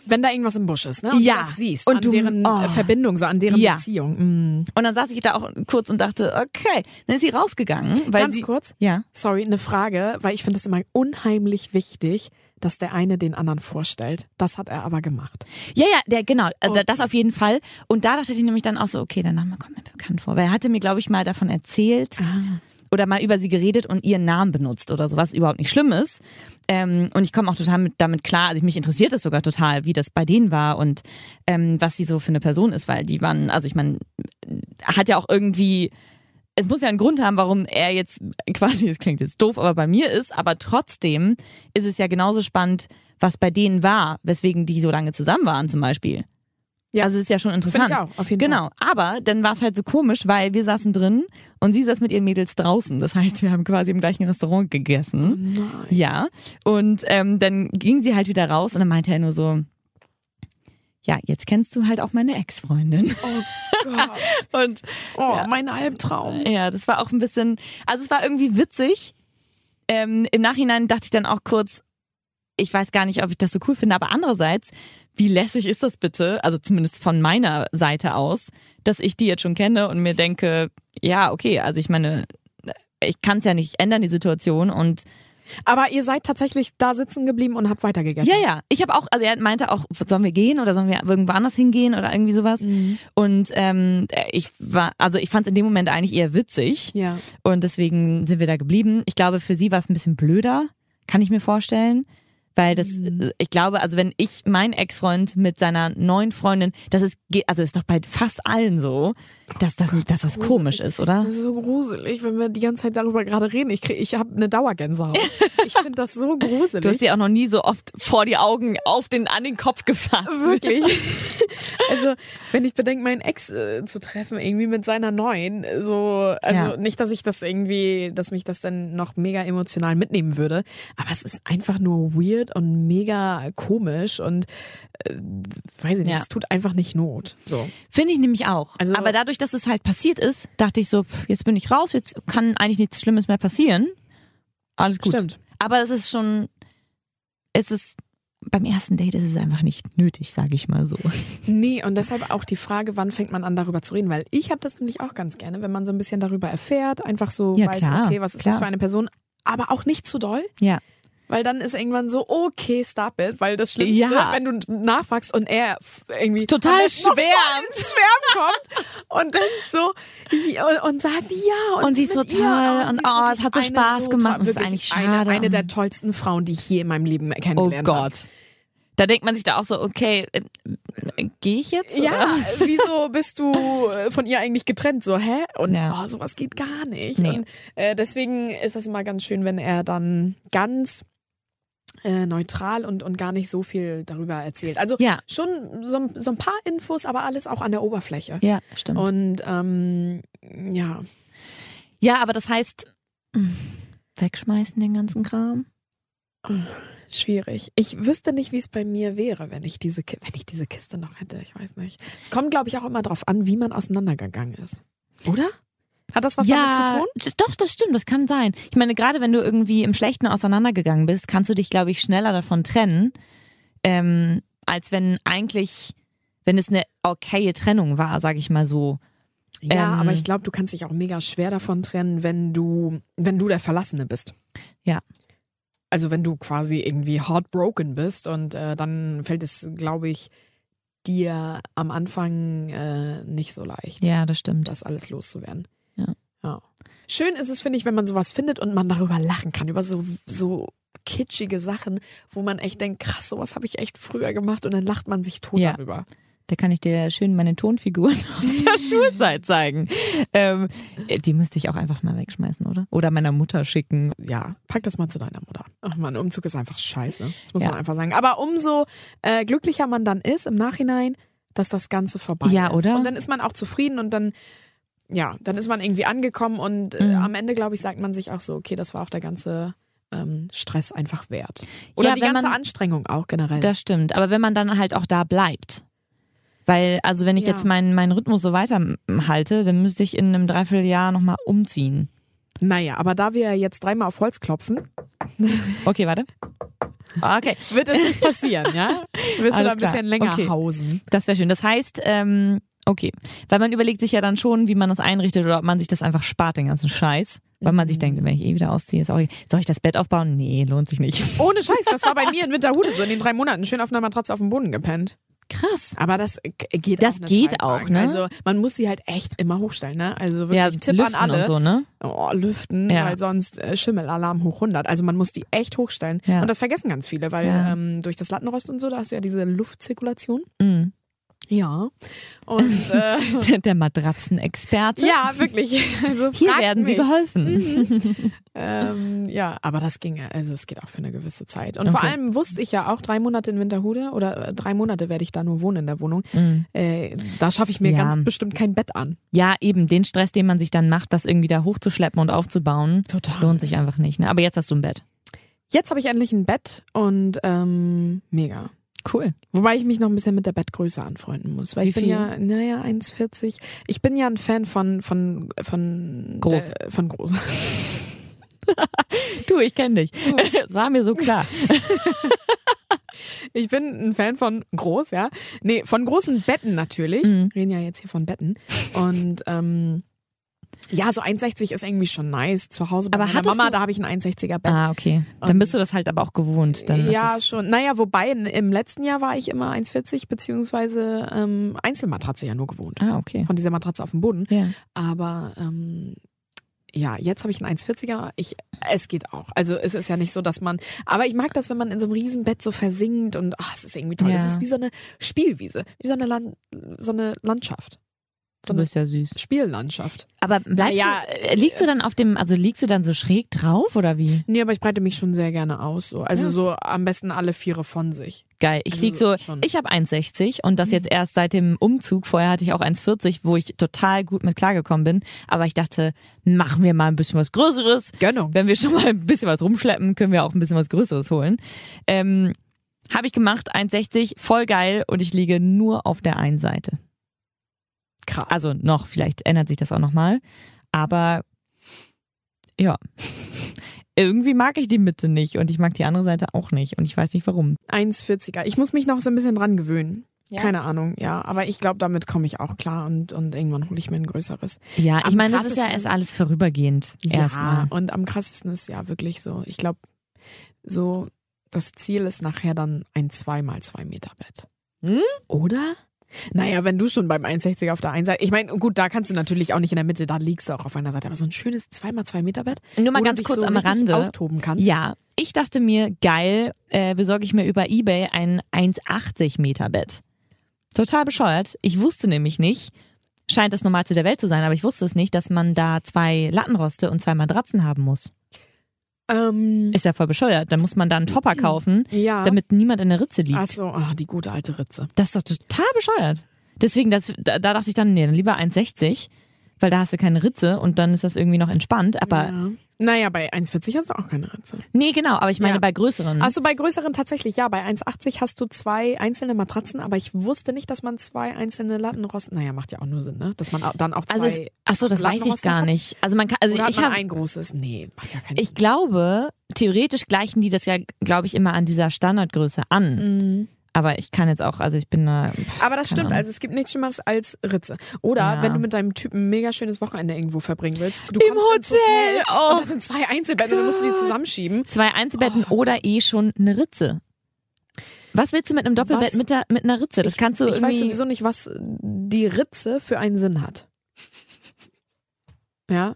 Wenn da irgendwas im Busch ist, ne? Und Ja. du das siehst, Und an du- deren oh. Verbindung, so an deren Ja. Beziehung. Mm. Und dann saß ich da auch kurz und dachte, okay, dann ist sie rausgegangen, weil Ganz sie kurz, ja. sorry, eine Frage, weil ich finde das immer unheimlich wichtig, dass der eine den anderen vorstellt. Das hat er aber gemacht. Ja, ja, der, genau, also Okay. das auf jeden Fall. Und da dachte ich nämlich dann auch so, okay, der Name kommt mir bekannt vor. Weil er hatte mir, glaube ich, mal davon erzählt oder mal über sie geredet und ihren Namen benutzt oder so, was überhaupt nicht schlimm ist. Ähm, und ich komme auch total mit, damit klar, also mich interessiert es sogar total, wie das bei denen war und ähm, was sie so für eine Person ist, weil die waren, also ich meine, hat ja auch irgendwie, es muss ja einen Grund haben, warum er jetzt quasi, es klingt jetzt doof, aber bei mir ist, aber trotzdem ist es ja genauso spannend, was bei denen war, weswegen die so lange zusammen waren zum Beispiel. Ja. Also es ist ja schon Das interessant. finde ich auch, auf jeden Genau, aber dann war es halt so komisch, weil wir saßen drin und sie saß mit ihren Mädels draußen. Das heißt, wir haben quasi im gleichen Restaurant gegessen. Fall. Nein. Ja, und ähm, dann ging sie halt wieder raus und dann meinte er nur so, ja, jetzt kennst du halt auch meine Ex-Freundin. Oh Gott. Und Oh, Ja. mein Albtraum. ja, das war auch ein bisschen, also es war irgendwie witzig. Ähm, Im Nachhinein dachte ich dann auch kurz, ich weiß gar nicht, ob ich das so cool finde, aber andererseits, wie lässig ist das bitte, also zumindest von meiner Seite aus, dass ich die jetzt schon kenne und mir denke, ja, okay, also ich meine, ich kann es ja nicht ändern, die Situation und Aber ihr seid tatsächlich da sitzen geblieben und habt weitergegessen. ja, ja, ich habe auch, also er meinte auch, sollen wir gehen oder sollen wir irgendwo anders hingehen oder irgendwie sowas Mhm. und ähm, ich war, also ich fand es in dem Moment eigentlich eher witzig Ja. und deswegen sind wir da geblieben. Ich glaube, für sie war es ein bisschen blöder, kann ich mir vorstellen. Weil das, Mhm. ich glaube, also wenn ich mein Ex-Freund mit seiner neuen Freundin, das ist, also ist doch bei fast allen so, dass, das, dass das gruselig. komisch ist, oder? Das ist so gruselig, wenn wir die ganze Zeit darüber gerade reden. Ich, krieg- ich habe eine Dauergänsehaut. ich finde das so gruselig. Du hast dir auch noch nie so oft vor die Augen auf den, an den Kopf gefasst. Wirklich. also, wenn ich bedenke, meinen Ex äh, zu treffen, irgendwie mit seiner neuen, so, also Ja. nicht, dass ich das irgendwie, dass mich das dann noch mega emotional mitnehmen würde, aber es ist einfach nur weird und mega komisch und äh, weiß ich nicht, Ja. es tut einfach nicht Not. So. Finde ich nämlich auch. Also- Aber dadurch, dass es halt passiert ist, dachte ich so, pff, jetzt bin ich raus, jetzt kann eigentlich nichts Schlimmes mehr passieren. Alles gut. Stimmt. Aber es ist schon, es ist, beim ersten Date ist es einfach nicht nötig, sage ich mal so. Nee, und deshalb auch die Frage, wann fängt man an, darüber zu reden? Weil ich habe das nämlich auch ganz gerne, wenn man so ein bisschen darüber erfährt, einfach so Ja, weiß, klar, okay, was ist klar. das für eine Person, aber auch nicht zu doll. Ja. Weil dann ist irgendwann so, okay, stop it. Weil das Schlimmste, Ja. wenn du nachfragst und er irgendwie Total noch schwärmt. Schwärmen kommt und dann so ja, und, und sagt ja. Und, Und sie ist so ihr. toll und ist oh, es hat so eine Spaß gemacht und es ist eigentlich Eine, schade. eine der tollsten Frauen, die ich je in meinem Leben Oh kennengelernt habe. Gott. Da denkt man sich da auch so, okay, äh, äh, gehe ich jetzt? Ja, oder? wieso bist du äh, von ihr eigentlich getrennt? So, hä? Und Ja. oh, sowas geht gar nicht. Nee. Und äh, deswegen ist das immer ganz schön, wenn er dann ganz äh, neutral und, und gar nicht so viel darüber erzählt. Also Ja. schon so, so ein paar Infos, aber alles auch an der Oberfläche. Ja, stimmt. Und ähm, ja, ja, aber das heißt, mh, wegschmeißen den ganzen Kram? schwierig. Ich wüsste nicht, wie es bei mir wäre, wenn ich diese, wenn ich diese Kiste noch hätte. Ich weiß nicht. Es kommt, glaube ich, auch immer drauf an, wie man auseinandergegangen ist. Oder? Hat das was damit zu tun? doch, das stimmt, das kann sein. Ich meine, gerade wenn du irgendwie im Schlechten auseinandergegangen bist, kannst du dich, glaube ich, schneller davon trennen, ähm, als wenn eigentlich, wenn es eine okaye Trennung war, sage ich mal so. Ja, Ähm, aber ich glaube, du kannst dich auch mega schwer davon trennen, wenn du, wenn du der Verlassene bist. Ja. Also wenn du quasi irgendwie heartbroken bist und äh, dann fällt es, glaube ich, dir am Anfang äh, nicht so leicht, Ja, das stimmt. das alles loszuwerden. Ja. ja. Schön ist es, finde ich, wenn man sowas findet und man darüber lachen kann, über so, so kitschige Sachen, wo man echt denkt, krass, sowas habe ich echt früher gemacht und dann lacht man sich tot Ja. darüber. Da kann ich dir schön meine Tonfiguren aus der Schulzeit zeigen. Ähm, die müsste ich auch einfach mal wegschmeißen, oder? Oder meiner Mutter schicken. ja, pack das mal zu deiner Mutter. Ach man, Umzug ist einfach scheiße. Das muss Ja. man einfach sagen. Aber umso äh, glücklicher man dann ist im Nachhinein, dass das Ganze vorbei Ja, ist. oder? Und dann ist man auch zufrieden und dann, ja, dann ist man irgendwie angekommen und äh, Mhm. am Ende, glaube ich, sagt man sich auch so, okay, das war auch der ganze ähm, Stress einfach wert. Oder Ja, die ganze man- Anstrengung auch generell. Das stimmt. Aber wenn man dann halt auch da bleibt. Weil, also wenn ich Ja. jetzt meinen, meinen Rhythmus so weiterhalte, dann müsste ich in einem Dreivierteljahr nochmal umziehen. naja, aber da wir jetzt dreimal auf Holz klopfen, Okay, warte. Okay, wird es nicht passieren, ja? Wirst du da ein bisschen länger Okay. hausen. das wäre schön. Das heißt, ähm, okay. Weil man überlegt sich ja dann schon, wie man das einrichtet oder ob man sich das einfach spart, den ganzen Scheiß. Weil man sich denkt, wenn ich eh wieder ausziehe, ist auch, soll ich das Bett aufbauen? Nee, lohnt sich nicht. Ohne Scheiß, das war bei mir in Winterhude so in den drei Monaten schön auf einer Matratze auf dem Boden gepennt. Krass. Aber das geht Das auch. eine geht Zeit auch, lang. ne? Also man muss sie halt echt immer hochstellen, ne? Also wirklich Ja, Tipp lüften an alle. und so, ne? Oh, lüften, Ja. weil sonst äh, Schimmelalarm hoch 100. Also man muss die echt hochstellen. Ja. Und das vergessen ganz viele, weil ähm, durch das Lattenrost und so, da hast du ja diese Luftzirkulation. Mhm. Ja. Und äh, Der, der Matratzenexperte. ja, wirklich. Also Hier werden sie mich. geholfen. Ähm, ja, aber das ging, also es geht auch für eine gewisse Zeit. Und vor Okay. allem wusste ich ja auch drei Monate in Winterhude oder äh, drei Monate werde ich da nur wohnen in der Wohnung. Mhm. Äh, da schaffe ich mir Ja. ganz bestimmt kein Bett an. Ja, eben, den Stress, den man sich dann macht, das irgendwie da hochzuschleppen und aufzubauen, Total. lohnt sich einfach nicht. Ne? Aber jetzt hast du ein Bett. Jetzt habe ich endlich ein Bett und ähm, mega. Cool. Wobei ich mich noch ein bisschen mit der Bettgröße anfreunden muss. Weil Wie ich bin viel? ja, naja, 1,40. Ich bin ja ein Fan von, von, von Groß. Der, von groß. Du, ich kenne dich. War mir so klar. Ich bin ein Fan von groß, ja. Nee, von großen Betten natürlich. Mhm. Reden ja jetzt hier von Betten. Und ähm, ja, so 1,60 ist irgendwie schon nice. Zu Hause bei Aber meiner Mama, du- da habe ich ein 1,60er Bett. Ah, okay. Dann Und- bist du das halt aber auch gewohnt. Dann ja, es, schon. Naja, wobei im letzten Jahr war ich immer 1,40 beziehungsweise ähm, Einzelmatratze ja nur gewohnt. Ah, okay. Von dieser Matratze auf dem Boden. Ja. Aber ähm, ja, jetzt habe ich einen 1,40er. Ich, es geht auch. Also es ist ja nicht so, dass man. Aber ich mag das, wenn man in so einem Riesenbett so versinkt und ach, es ist irgendwie toll. Ja. Es ist wie so eine Spielwiese, wie so eine, Land, so eine Landschaft. So Du bist ja süß. Spiellandschaft. Aber bleibst Naja, du, äh, liegst du dann auf dem, also liegst du dann so schräg drauf oder wie? Nee, aber ich breite mich schon sehr gerne aus. So. Also so am besten alle Viere von sich. Geil. Ich Also lieg so, schon. ich habe 1,60 und das jetzt erst seit dem Umzug. Vorher hatte ich auch 1,40, wo ich total gut mit klargekommen bin. Aber ich dachte, machen wir mal ein bisschen was Größeres. Gönnung. Wenn wir schon mal ein bisschen was rumschleppen, können wir auch ein bisschen was Größeres holen. Ähm, habe ich gemacht, 1,60, voll geil und ich liege nur auf der einen Seite. Krass. Also noch, vielleicht ändert sich das auch nochmal. Aber ja, irgendwie mag ich die Mitte nicht und ich mag die andere Seite auch nicht und ich weiß nicht warum. 1,40er. Ich muss mich noch so ein bisschen dran gewöhnen. Ja. Keine Ahnung, ja. Aber ich glaube, damit komme ich auch klar und, und irgendwann hole ich mir ein größeres. Ja, ich Am meine, das ist ja erst alles vorübergehend. Ja, Erstmal. und am krassesten ist ja wirklich so, ich glaube, so das Ziel ist nachher dann ein 2 mal 2 Meter Bett. Hm? Oder? Naja, wenn du schon beim 1,60 auf der einen Seite. Ich meine, gut, da kannst du natürlich auch nicht in der Mitte, da liegst du auch auf einer Seite. Aber so ein schönes 2x2 Meter Bett. Nur mal ganz kurz so am Rande. austoben kannst. Ja, ich dachte mir, geil, äh, besorge ich mir über Ebay ein 1,80 Meter Bett. Total bescheuert. Ich wusste nämlich nicht, scheint das Normalste der Welt zu sein, aber ich wusste es nicht, dass man da zwei Lattenroste und zwei Matratzen haben muss. Ähm, Ist ja voll bescheuert. Da muss man da einen Topper kaufen, ja. damit niemand in der Ritze liegt. Achso, oh, die gute alte Ritze. Das ist doch total bescheuert. Deswegen, das, da, da dachte ich dann, nee, dann lieber 1,60, weil da hast du keine Ritze und dann ist das irgendwie noch entspannt. Aber ja. Naja, bei 1,40 hast du auch keine Ritze. nee, genau, aber ich meine Ja. bei größeren. Achso, bei größeren tatsächlich, ja. Bei 1,80 hast du zwei einzelne Matratzen, aber ich wusste nicht, dass man zwei einzelne Lattenrosten. Naja, macht ja auch nur Sinn, ne? Dass man dann auch zwei. Also es, ach so, das weiß ich gar hat? nicht. Also man kann, also oder ich habe, ein großes? Nee, macht ja keinen ich glaube, theoretisch gleichen die das ja, glaube ich, immer an dieser Standardgröße an. Mhm. Aber ich kann jetzt auch, also ich bin da. pff, Aber das stimmt, Ahnung. also es gibt nichts Schlimmeres als Ritze. Oder Ja. wenn du mit deinem Typen ein mega schönes Wochenende irgendwo verbringen willst. Du Im kommst ins Hotel, oh. und da sind zwei Einzelbetten dann musst du die zusammenschieben. Zwei Einzelbetten Oh, oder eh schon eine Ritze. Was willst du mit einem Doppelbett mit, der, mit einer Ritze? Das kannst du ich irgendwie. weiß sowieso nicht, was die Ritze für einen Sinn hat. Ja.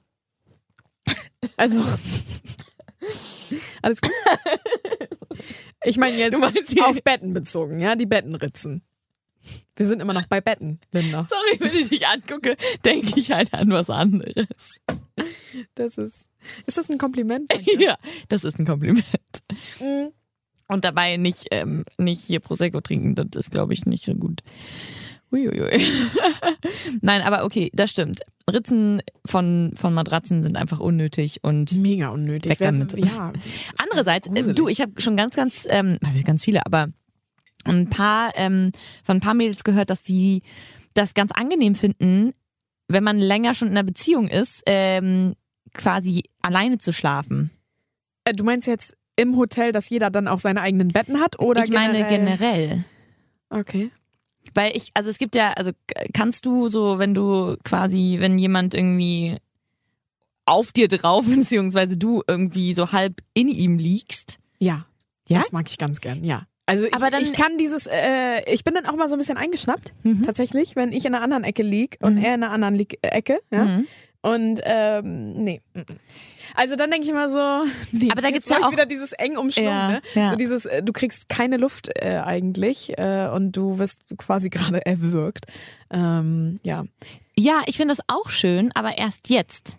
Also. Alles gut? Ich meine jetzt auf Betten bezogen, ja, die Bettenritzen. Wir sind immer noch bei Betten, Linda. Sorry, wenn ich dich angucke, denke ich halt an was anderes. Das ist. Ist das ein Kompliment? Ja, das ist ein Kompliment. Mhm. Und dabei nicht, ähm, nicht hier Prosecco trinken, das ist, glaube ich, nicht so gut. Uiuiui. Nein, aber okay, das stimmt. Ritzen von, von Matratzen sind einfach unnötig und Mega unnötig. Weg damit. Ja. andererseits, äh, du, ich habe schon ganz, ganz, ähm, ist ganz viele, aber ein paar, ähm, von ein paar Mädels gehört, dass die das ganz angenehm finden, wenn man länger schon in einer Beziehung ist, ähm, quasi alleine zu schlafen. Äh, Du meinst jetzt im Hotel, dass jeder dann auch seine eigenen Betten hat? Oder ich meine generell? generell. Okay. Weil ich, also es gibt ja, also kannst du so, wenn du quasi, wenn jemand irgendwie auf dir drauf, beziehungsweise du irgendwie so halb in ihm liegst. Ja. Ja? Das mag ich ganz gern, ja. Also ich, Aber dann- ich kann dieses, äh, ich bin dann auch mal so ein bisschen eingeschnappt, Mhm. tatsächlich, wenn ich in einer anderen Ecke lieg und Mhm. er in einer anderen Ecke, ja. Mhm. Und ähm, nee. mm, mm. Also dann denke ich immer so, nee, Aber da gibt's ja auch- wieder dieses eng umschlungen, Ja, ne? ja. So dieses, äh, du kriegst keine Luft äh, eigentlich äh, und du wirst quasi gerade erwürgt. Ähm, ja. Ja, ich finde das auch schön, aber erst jetzt.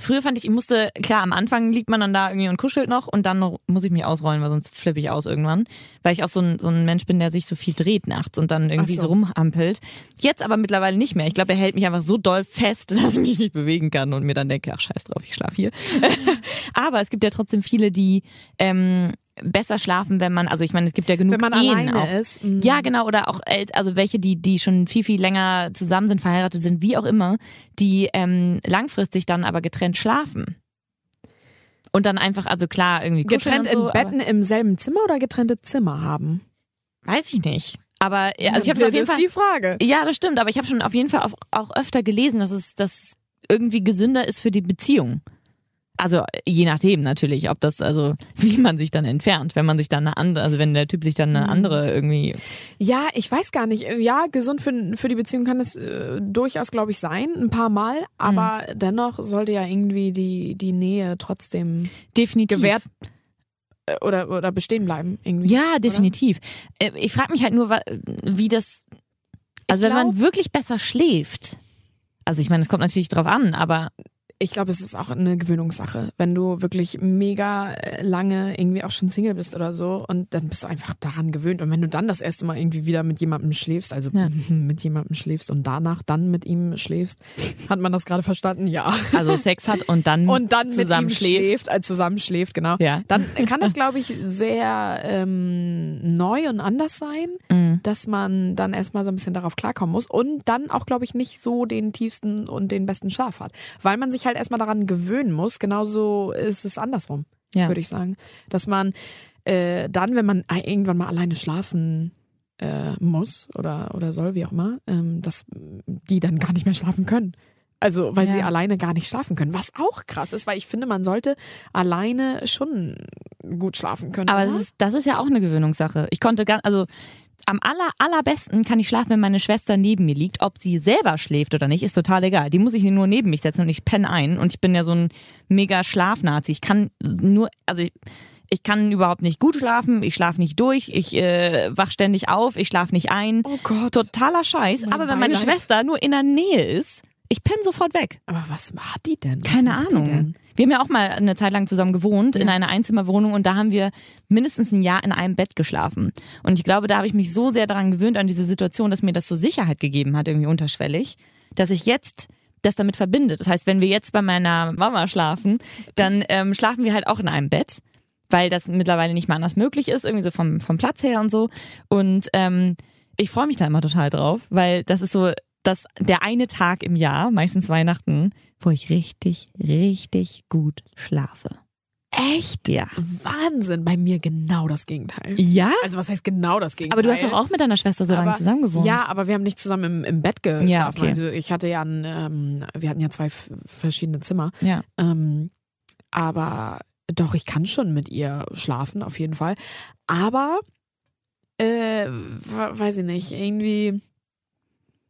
Früher fand ich, ich musste, klar, am Anfang liegt man dann da irgendwie und kuschelt noch und dann noch, muss ich mich ausrollen, weil sonst flippe ich aus irgendwann. Weil ich auch so ein, so ein Mensch bin, der sich so viel dreht nachts und dann irgendwie so. so. rumhampelt. Jetzt aber mittlerweile nicht mehr. Ich glaube, er hält mich einfach so doll fest, dass ich mich nicht bewegen kann und mir dann denke, ach scheiß drauf, ich schlafe hier. aber es gibt ja trotzdem viele, die ähm, besser schlafen, wenn man, also ich meine, es gibt ja genug Wenn man Ehen alleine auch. ist. mm. Ja, genau, oder auch also welche, die, die schon viel, viel länger zusammen sind, verheiratet sind, wie auch immer, die ähm, langfristig dann aber getrennt schlafen. Und dann einfach, also klar, irgendwie Getrennt so, in Betten im selben Zimmer oder getrennte Zimmer haben? Weiß ich nicht. Aber ja, also ich habe auf jeden das Fall. ist die Frage. Ja, das stimmt, aber ich habe schon auf jeden Fall auch, auch öfter gelesen, dass es dass irgendwie gesünder ist für die Beziehung. Also je nachdem natürlich, ob das, also wie man sich dann entfernt, wenn man sich dann eine andere, also wenn der Typ sich dann eine Mhm. andere irgendwie Ja, ich weiß gar nicht. Ja, gesund für, für die Beziehung kann es äh, durchaus, glaube ich, sein, ein paar Mal. Aber dennoch sollte ja irgendwie die, die Nähe trotzdem definitiv gewährt äh, oder, oder bestehen bleiben. Irgendwie. Ja, definitiv. Äh, Ich frage mich halt nur, wie das. Also, wenn man wirklich besser schläft. Also, ich meine, es kommt natürlich drauf an, aber Ich glaube, es ist auch eine Gewöhnungssache. Wenn du wirklich mega äh, lange irgendwie auch schon Single bist oder so und dann bist du einfach daran gewöhnt. Und wenn du dann das erste Mal irgendwie wieder mit jemandem schläfst, also Ja. mit jemandem schläfst und danach dann mit ihm schläfst, hat man das gerade verstanden? Ja. also Sex hat und dann, und dann zusammen mit ihm schläft. schläft, äh, zusammen schläft, genau. Ja. Dann kann das, glaube ich, sehr ähm, neu und anders sein, Mhm. dass man dann erstmal so ein bisschen darauf klarkommen muss und dann auch, glaube ich, nicht so den tiefsten und den besten Schlaf hat. Weil man sich halt erstmal daran gewöhnen muss. Genauso ist es andersrum, Ja. würde ich sagen. Dass man äh, dann, wenn man irgendwann mal alleine schlafen äh, muss oder, oder soll, wie auch immer, ähm, dass die dann gar nicht mehr schlafen können. Also, weil sie Ja. alleine gar nicht schlafen können. Was auch krass ist, weil ich finde, man sollte alleine schon gut schlafen können. Aber das ist, das ist ja auch eine Gewöhnungssache. Ich konnte ganz, also am aller, allerbesten kann ich schlafen, wenn meine Schwester neben mir liegt. Ob sie selber schläft oder nicht, ist total egal. Die muss ich nur neben mich setzen und ich penne ein. Und ich bin ja so ein mega Schlafnazi. Ich kann nur, also ich, ich kann überhaupt nicht gut schlafen, ich schlafe nicht durch, ich äh, wach ständig auf, ich schlafe nicht ein. Oh Gott. Totaler Scheiß. Mein Aber wenn meine Beileid. Schwester nur in der Nähe ist, ich penne sofort weg. Aber was hat die denn? Was Keine Ahnung. Wir haben ja auch mal eine Zeit lang zusammen gewohnt in einer Einzimmerwohnung und da haben wir mindestens ein Jahr in einem Bett geschlafen. Und ich glaube, da habe ich mich so sehr daran gewöhnt an diese Situation, dass mir das so Sicherheit gegeben hat, irgendwie unterschwellig, dass ich jetzt das damit verbinde. Das heißt, wenn wir jetzt bei meiner Mama schlafen, dann ähm, schlafen wir halt auch in einem Bett, weil das mittlerweile nicht mal anders möglich ist, irgendwie so vom, vom Platz her und so. Und ähm, ich freue mich da immer total drauf, weil das ist so das, der eine Tag im Jahr, meistens Weihnachten, wo ich richtig, richtig gut schlafe. Echt? Ja. Wahnsinn. Bei mir genau das Gegenteil. Ja? Also was heißt genau das Gegenteil? Aber du hast doch auch mit deiner Schwester so lange Aber- zusammen gewohnt. Ja, aber wir haben nicht zusammen im, im Bett geschlafen. Ja, okay. Also ich hatte ja ein, ähm, wir hatten ja zwei verschiedene Zimmer. Ja. Ähm, aber doch, ich kann schon mit ihr schlafen, auf jeden Fall. Aber, äh, we- weiß ich nicht, irgendwie.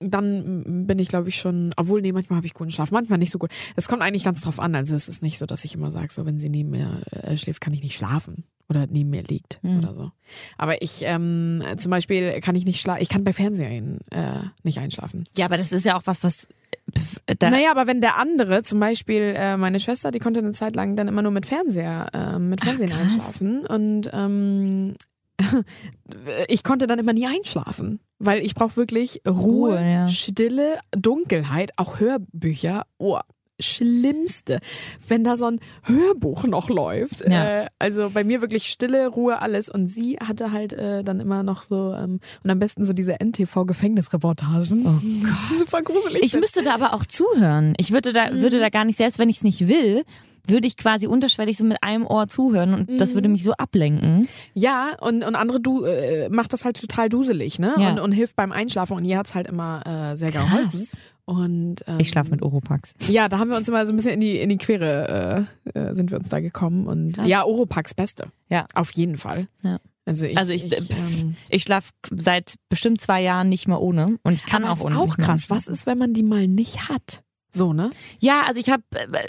Dann bin ich, glaube ich, schon, obwohl, nee, manchmal habe ich guten Schlaf, manchmal nicht so gut. Es kommt eigentlich ganz drauf an. Also es ist nicht so, dass ich immer sage, so wenn sie neben mir äh, schläft, kann ich nicht schlafen oder neben mir liegt Mhm. oder so. Aber ich ähm, zum Beispiel kann ich nicht schlafen, ich kann bei Fernsehen äh, nicht einschlafen. ja, aber das ist ja auch was, was. pf, Da, Naja, aber wenn der andere, zum Beispiel äh, meine Schwester, die konnte eine Zeit lang dann immer nur mit Fernseher, ähm, mit Ach, Fernsehen krass. einschlafen. Und ähm, ich konnte dann immer nie einschlafen. Weil ich brauche wirklich Ruhe, Ruhe, ja. Stille, Dunkelheit, auch Hörbücher. Oh, Schlimmste, wenn da so ein Hörbuch noch läuft. Ja. Äh, also bei mir wirklich Stille, Ruhe, alles. Und sie hatte halt äh, dann immer noch so, ähm, und am besten so diese NTV-Gefängnisreportagen. Oh Gott. Super gruselig. Ich müsste da aber auch zuhören. Ich würde da, Mhm. würde da gar nicht, selbst wenn ich es nicht will, würde ich quasi unterschwellig so mit einem Ohr zuhören und das Mhm. würde mich so ablenken. Ja, und, und andere du äh, macht das halt total duselig, ne? Ja. Und, und hilft beim Einschlafen. Und ihr hat's halt immer äh, sehr geholfen. Und ähm, Ich schlafe mit Oropax. Ja, da haben wir uns immer so ein bisschen in die, in die Quere äh, äh, sind wir uns da gekommen. Und Krass. ja, Oropax Beste. Ja. Auf jeden Fall. Ja. Also ich, Also ich- ähm, Ich schlafe seit bestimmt zwei Jahren nicht mehr ohne und ich kann aber auch ist ohne. auch krass. Was ist, wenn man die mal nicht hat? So, ne? Ja, also ich habe,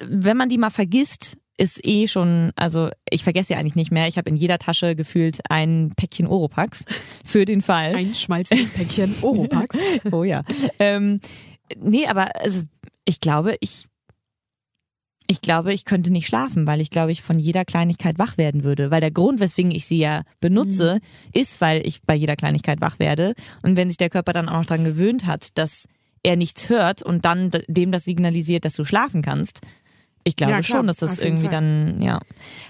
wenn man die mal vergisst, ist eh schon, also ich vergesse ja eigentlich nicht mehr. Ich habe in jeder Tasche gefühlt ein Päckchen Oropax für den Fall. Ein schmalziges Päckchen Oropax. Oh ja. Ähm, nee, aber also ich glaube, ich ich glaube, ich könnte nicht schlafen, weil ich glaube, ich von jeder Kleinigkeit wach werden würde. Weil der Grund, weswegen ich sie ja benutze, ist, weil ich bei jeder Kleinigkeit wach werde. Und wenn sich der Körper dann auch noch daran gewöhnt hat, dass er nichts hört und dann dem das signalisiert, dass du schlafen kannst, ich glaube Ja, schon, dass das auf irgendwie dann, ja.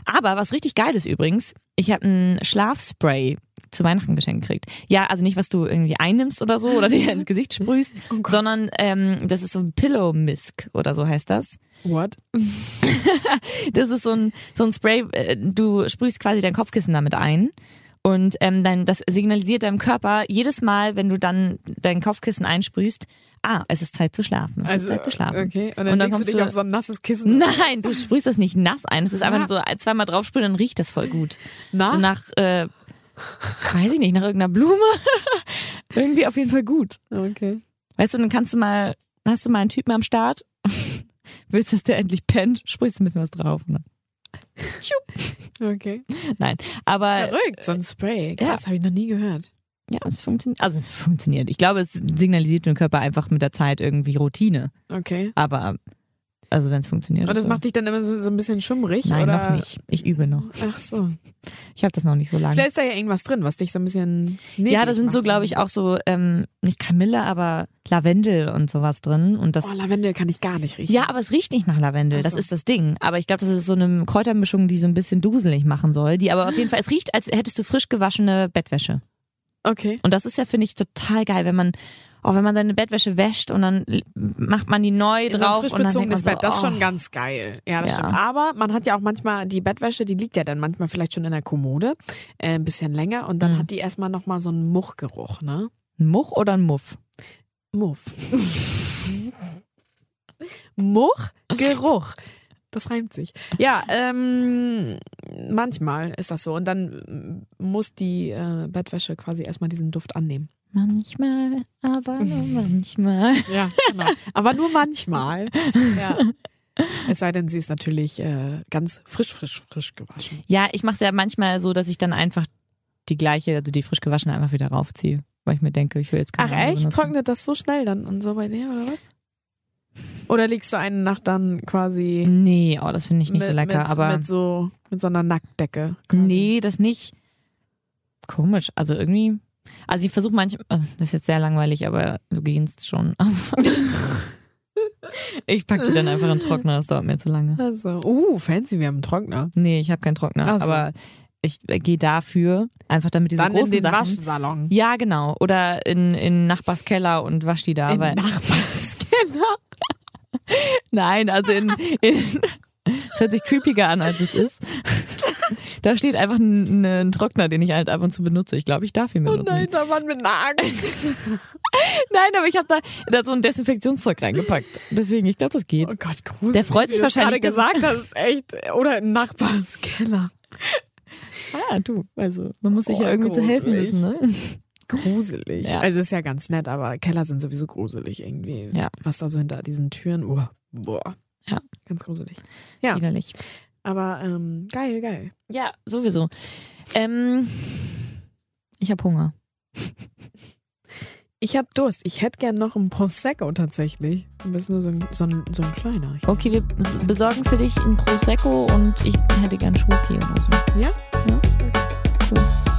Aber was richtig geil ist übrigens, ich habe ein Schlafspray zu Weihnachten geschenkt gekriegt. Ja, also nicht, was du irgendwie einnimmst oder so oder dir ins Gesicht sprühst, Oh sondern ähm, das ist so ein Pillow Mist oder so heißt das. What? Das ist so ein, so ein Spray, äh, du sprühst quasi dein Kopfkissen damit ein. Und ähm, dein, das signalisiert deinem Körper jedes Mal, wenn du dann dein Kopfkissen einsprühst, ah, es ist Zeit zu schlafen. Es ist Zeit zu schlafen. Also, Okay. Und dann, Und dann legst du kommst dich du- auf so ein nasses Kissen. Nein, du sprühst das nicht nass ein. Es ist einfach Ja. so zweimal draufsprühen, dann riecht das voll gut. Na? So nach, äh, weiß ich nicht, nach irgendeiner Blume. Irgendwie auf jeden Fall gut. Okay. Weißt du, dann kannst du mal, hast du mal einen Typen am Start, willst, dass der endlich pennt, sprühst du ein bisschen was drauf. Ne? Okay. Nein, aber Verrückt, so ein Spray. Krass, habe ich noch nie gehört. Ja, es funktioniert. Also es funktioniert. Ich glaube, es signalisiert dem Körper einfach mit der Zeit irgendwie Routine. Okay. Aber also wenn es funktioniert. Und das so. macht dich dann immer so, so ein bisschen schummrig? Nein, oder? noch nicht. Ich übe noch. Ach so. Ich habe das noch nicht so lange. Vielleicht ist da ja irgendwas drin, was dich so ein bisschen. Ja, da sind so, glaube ich, auch so, ähm, nicht Kamille, aber Lavendel und sowas drin. Und das. Oh, Lavendel kann ich gar nicht riechen. ja, aber es riecht nicht nach Lavendel. Ach Das so. ist das Ding. Aber ich glaube, das ist so eine Kräutermischung, die so ein bisschen duselig machen soll. Die aber auf jeden Fall, es riecht, als hättest du frisch gewaschene Bettwäsche. Okay. Und das ist ja, finde ich, total geil, wenn man, auch wenn man seine Bettwäsche wäscht und dann macht man die neu In so drauf frisch und dann denkt man so, Bett, das ist oh, schon ganz geil. Ja, das Ja. stimmt. Aber man hat ja auch manchmal die Bettwäsche, die liegt ja dann manchmal vielleicht schon in der Kommode, äh, ein bisschen länger und dann Mhm. hat die erstmal nochmal so einen Muchgeruch, ne? ein Much oder ein Muff? Muff. Muchgeruch. Das reimt sich. Ja, ähm, manchmal ist das so. Und dann muss die äh, Bettwäsche quasi erstmal diesen Duft annehmen. Manchmal, aber nur manchmal. Ja, genau. Aber nur manchmal. Ja. Es sei denn, sie ist natürlich äh, ganz frisch, frisch, frisch gewaschen. Ja, ich mache es ja manchmal so, dass ich dann einfach die gleiche, also die frisch gewaschene einfach wieder raufziehe. Weil ich mir denke, ich will jetzt keine Ach echt? benutzen. Trocknet das so schnell dann und so bei dir, oder was? Oder legst du eine Nacht dann quasi Nee, oh, das finde ich nicht mit, so lecker, mit, aber. mit so mit so einer Nacktdecke? Quasi. Nee, das nicht. Komisch. Also irgendwie. Also ich versuche manchmal, also das ist jetzt sehr langweilig, aber du gehst schon. ich packe sie dann einfach in den Trockner, das dauert mir zu lange. Also, uh, fancy, wir haben einen Trockner. Nee, ich habe keinen Trockner, so. aber ich äh, gehe dafür, einfach damit diese Dann in großen den Sachen. Waschsalon. Ja, genau. Oder in, in Nachbars Keller und wasch die da. In weil, Nachbarskeller. nein, also in, in es hört sich creepiger an, als es ist. Da steht einfach ein, ein Trockner, den ich halt ab und zu benutze. Ich glaube, ich darf ihn Oh benutzen. nein, da waren mit einer Angst. Nein, aber ich habe da, da so ein Desinfektionszeug reingepackt. Deswegen, ich glaube, das geht. Oh Gott, gruselig. Der freut sich wie du das wahrscheinlich, gerade gesagt hast, ist echt. Oder in Nachbarskeller. Ah, du, also man muss sich Oh, ja irgendwie zu helfen gruselig. wissen, ne? Gruselig. Ja. Also ist ja ganz nett, aber Keller sind sowieso gruselig irgendwie. Ja. Was da so hinter diesen Türen. Oh, boah. Ja. Ganz gruselig. Ja. Widerlich. Aber ähm, geil, geil. Ja, sowieso. Ähm, ich habe Hunger. Ich hab Durst. Ich hätte gern noch einen Prosecco tatsächlich. Du bist nur so ein, so ein, so ein kleiner. Ich- Okay, wir bes- besorgen für dich ein Prosecco und ich hätte gern Schoki oder so. Ja? Ja. Cool.